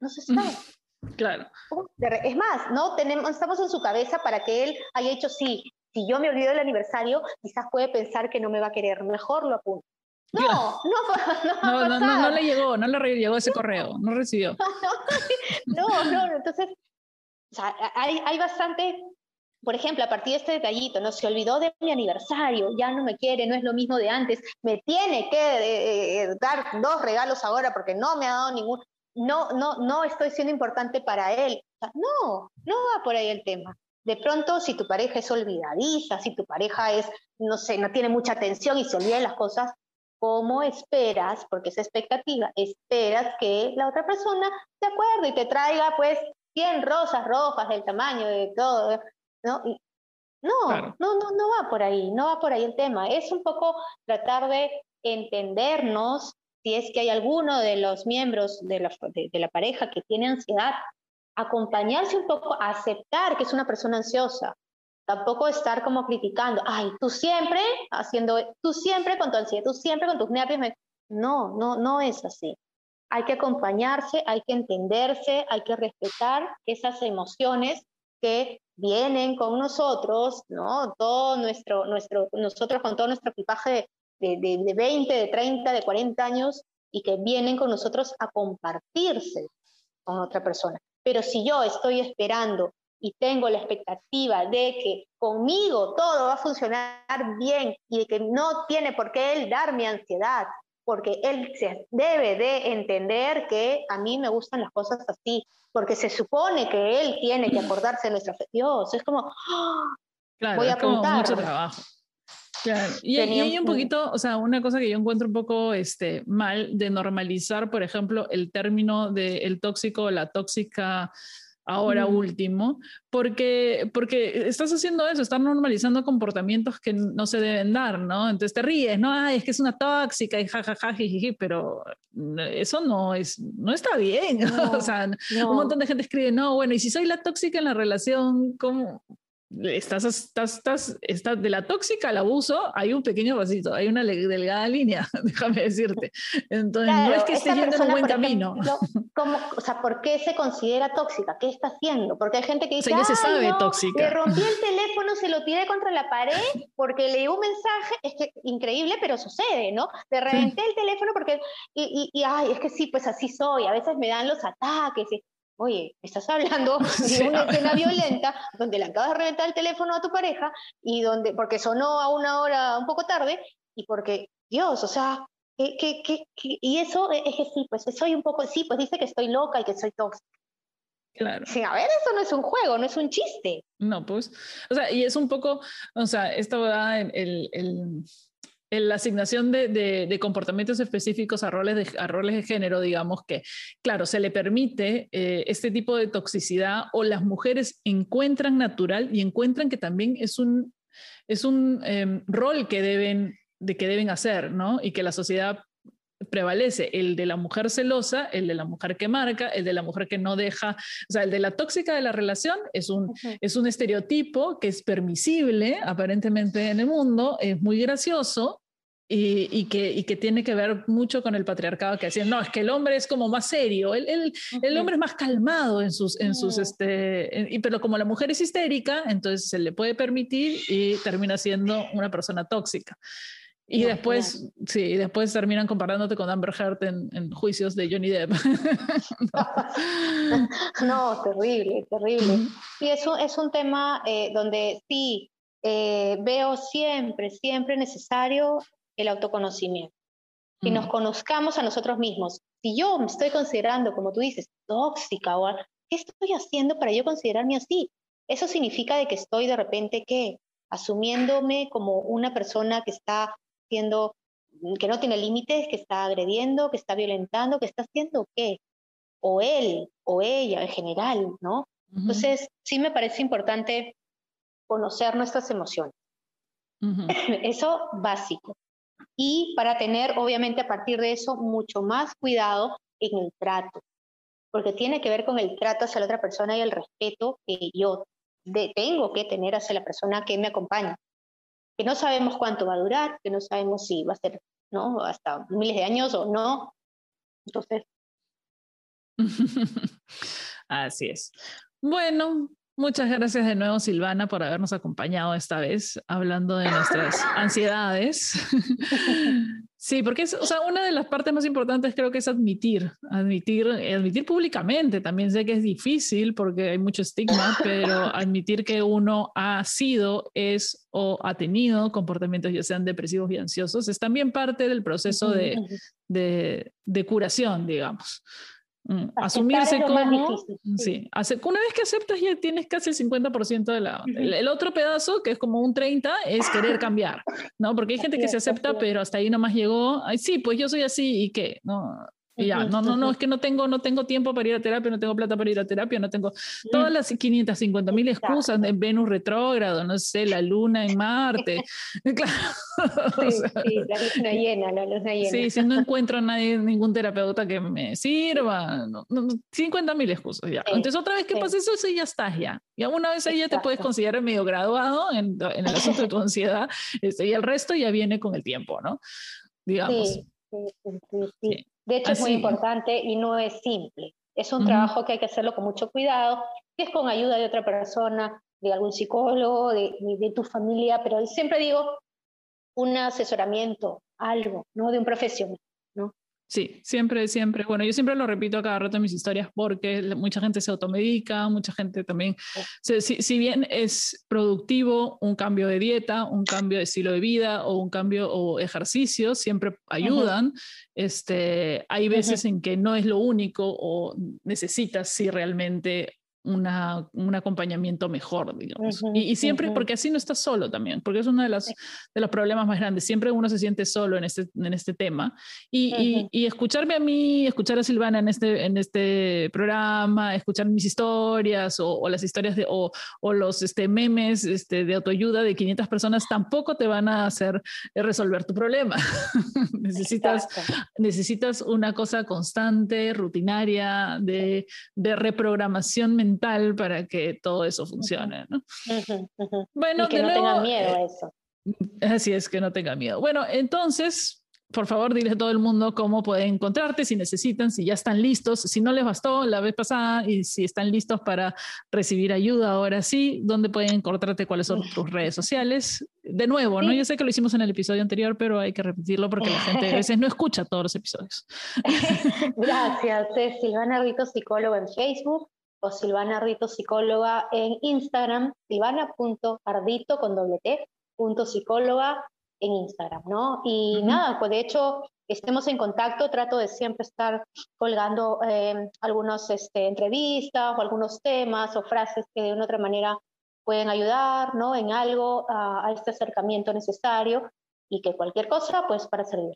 No se sabe. Claro. Es más, ¿no? Tenemos, estamos en su cabeza para que él haya hecho sí. Si yo me olvido del aniversario, quizás puede pensar que no me va a querer. Mejor lo apunto. No, no, no, no, no, le llegó, no le llegó ese correo, no recibió. no, no, entonces, o sea, hay, hay bastante, por ejemplo, a partir de este detallito, no se olvidó de mi aniversario, ya no me quiere, no es lo mismo de antes, me tiene que eh, eh, dar dos regalos ahora porque no me ha dado ningún, no, no, no estoy siendo importante para él. no, no va por ahí el tema. De pronto, si tu pareja es olvidadiza, si tu pareja es, no sé, no tiene mucha atención y se olvida de las cosas, ¿cómo esperas, porque esa expectativa, esperas que la otra persona se acuerde y te traiga pues 100 rosas rojas del tamaño de todo? ¿no? no, no, no, no va por ahí, no va por ahí el tema. Es un poco tratar de entendernos si es que hay alguno de los miembros de la, de la pareja que tiene ansiedad, acompañarse un poco, aceptar que es una persona ansiosa, tampoco estar como criticando, ay, tú siempre haciendo, tú siempre con tu ansiedad, tú siempre con tus nervios. No, no, no es así. Hay que acompañarse, hay que entenderse, hay que respetar esas emociones que vienen con nosotros, ¿no? Todo nuestro, nuestro, nosotros con todo nuestro equipaje de, de, de 20, de 30, de 40 años y que vienen con nosotros a compartirse con otra persona. Pero si yo estoy esperando y tengo la expectativa de que conmigo todo va a funcionar bien y de que no tiene por qué él darme ansiedad, porque él se debe de entender que a mí me gustan las cosas así, porque se supone que él tiene que acordarse de nuestra fe. Dios, es como, ¡ah! voy a apuntar. mucho trabajo. Y, hay un poquito, o sea, una cosa que yo encuentro un poco este, mal de normalizar, por ejemplo, el término de el tóxico o la tóxica ahora último, porque, porque estás haciendo eso, estás normalizando comportamientos que no se deben dar, ¿no? Entonces te ríes, ¿no? Ay, es que es una tóxica y jajaja, pero eso no, es, no está bien. o sea, un montón de gente escribe, no, bueno, y si soy la tóxica en la relación, ¿cómo? Estás, estás, estás, estás, de la tóxica al abuso, hay un pequeño vasito, hay una delgada línea, déjame decirte. Entonces, no es que esté yendo en un buen camino. ¿cómo, o sea, ¿por qué se considera tóxica? ¿Qué está haciendo? Porque hay gente que dice, o sea, ya se sabe tóxica. Le rompí el teléfono, se lo tiré contra la pared porque le dio un mensaje, es que increíble, pero sucede, ¿no? Le reventé el teléfono porque, y, y, y, ay, es que sí, pues así soy, a veces me dan los ataques, y, Oye, estás hablando de una escena violenta donde le acabas de reventar el teléfono a tu pareja y donde, porque sonó a una hora un poco tarde y porque, Dios, o sea, que, y eso es que sí, pues soy un poco, sí, pues dice que estoy loca y que soy tóxica. Claro. Sí, a ver, eso no es un juego, no es un chiste. No, pues, o sea, y es un poco, o sea, en el, el la asignación de, comportamientos específicos a roles de, a roles de género, digamos que, claro, se le permite eh, este tipo de toxicidad o las mujeres encuentran natural y encuentran que también es un, es un em, rol que deben, de que deben hacer, ¿no? Y que la sociedad prevalece el de la mujer celosa, el de la mujer que marca, el de la mujer que no deja, o sea, el de la tóxica de la relación es un, es un estereotipo que es permisible aparentemente en el mundo, es muy gracioso, y, que, y, que, tiene que ver mucho con el patriarcado que decían, no, es que el hombre es como más serio, el, el, el hombre es más calmado en sus, en sus este, y, pero como la mujer es histérica, entonces se le puede permitir y termina siendo una persona tóxica. Y después, sí, después terminan comparándote con Amber Heard en, en juicios de Johnny Depp. no. terrible, terrible. Y eso es un tema eh, donde sí, eh, veo siempre, siempre necesario el autoconocimiento. Que nos conozcamos a nosotros mismos. Si yo me estoy considerando, como tú dices, tóxica o ¿qué estoy haciendo para yo considerarme así? Eso significa de que estoy de repente, ¿qué? Asumiéndome como una persona que está siendo, que no tiene límites, que está agrediendo, que está violentando, que está haciendo qué? O él, o ella en general, ¿no? Entonces, sí me parece importante conocer nuestras emociones. Eso básico y para tener, obviamente, a partir de eso, mucho más cuidado en el trato, porque tiene que ver con el trato hacia la otra persona y el respeto que yo tengo que tener hacia la persona que me acompaña, que no sabemos cuánto va a durar, que no sabemos si va a ser ¿no? hasta miles de años o no. Entonces. Así es. Bueno, Muchas gracias de nuevo, Silvana, por habernos acompañado esta vez hablando de nuestras ansiedades. sí, porque es, o sea, una de las partes más importantes creo que es admitir, admitir, admitir públicamente. También sé que es difícil porque hay mucho estigma, pero admitir que uno ha sido, es o ha tenido comportamientos ya sean depresivos y ansiosos es también parte del proceso de, de, de curación, digamos. Mm, asumirse como... Sí, una vez que aceptas ya tienes casi el 50% de la... el, otro pedazo, que es como un 30, es querer cambiar, ¿no? Porque hay gente que se acepta, pero hasta ahí nomás llegó, ay, sí, pues yo soy así y qué, ¿no? Y ya, no, no, no, es que no tengo, no tengo tiempo para ir a terapia, no tengo plata para ir a terapia, no tengo todas las 550 mil excusas de Venus retrógrado, no sé, la luna en Marte. Claro. Sí, sí, la luna llena, la luna llena. Sí, si no encuentro a nadie, ningún terapeuta que me sirva, no, 50 mil excusas ya. Entonces otra vez que pasa eso, ya estás ya. Y una vez ahí ya te puedes considerar medio graduado en, en, el asunto de tu ansiedad, este, y el resto ya viene con el tiempo, ¿no? Digamos. Sí, sí, sí. De hecho, es muy importante y no es simple. Es un trabajo que hay que hacerlo con mucho cuidado, que es con ayuda de otra persona, de algún psicólogo, de, de tu familia, pero siempre digo un asesoramiento, algo, ¿no? De un profesional. Sí, siempre, siempre. Bueno, yo siempre lo repito a cada rato en mis historias porque mucha gente se automedica, mucha gente también, si, si, bien es productivo un cambio de dieta, un cambio de estilo de vida o un cambio o ejercicio, siempre ayudan. este, hay veces en que no es lo único o necesitas si realmente una, un acompañamiento mejor, digamos. y, siempre, porque así no estás solo también, porque es uno de los, de los problemas más grandes. Siempre uno se siente solo en este, en este tema. Y, y, escucharme a mí, escuchar a Silvana en este, en este programa, escuchar mis historias o, las historias de, o, o, los este, memes este, de autoayuda de 500 personas tampoco te van a hacer resolver tu problema. necesitas, necesitas una cosa constante, rutinaria, de, de reprogramación mental para que todo eso funcione. ¿no? Bueno, y que no tengan miedo a eso. Así es, que no tenga miedo. Bueno, entonces, por favor, dile a todo el mundo cómo pueden encontrarte, si necesitan, si ya están listos, si no les bastó la vez pasada y si están listos para recibir ayuda ahora sí, dónde pueden encontrarte, cuáles son tus redes sociales. De nuevo, ¿no? Yo sé que lo hicimos en el episodio anterior, pero hay que repetirlo porque la gente a veces no escucha todos los episodios. Gracias, es Silvana Rito, psicólogo en Facebook o Silvana Ardito Psicóloga en Instagram, silvana.ardito con doble T, punto psicóloga en Instagram, ¿no? Y nada, pues de hecho estemos en contacto, trato de siempre estar colgando eh, algunas este, entrevistas o algunos temas o frases que de una u otra manera pueden ayudar, ¿no? En algo a, a este acercamiento necesario y que cualquier cosa, pues para servir.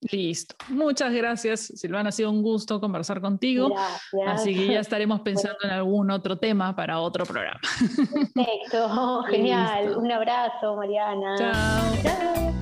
Listo. Muchas gracias, Silvana. Ha sido un gusto conversar contigo. Gracias. Así que ya estaremos pensando en algún otro tema para otro programa. Perfecto, genial. Un abrazo, Mariana. Chao. Chao.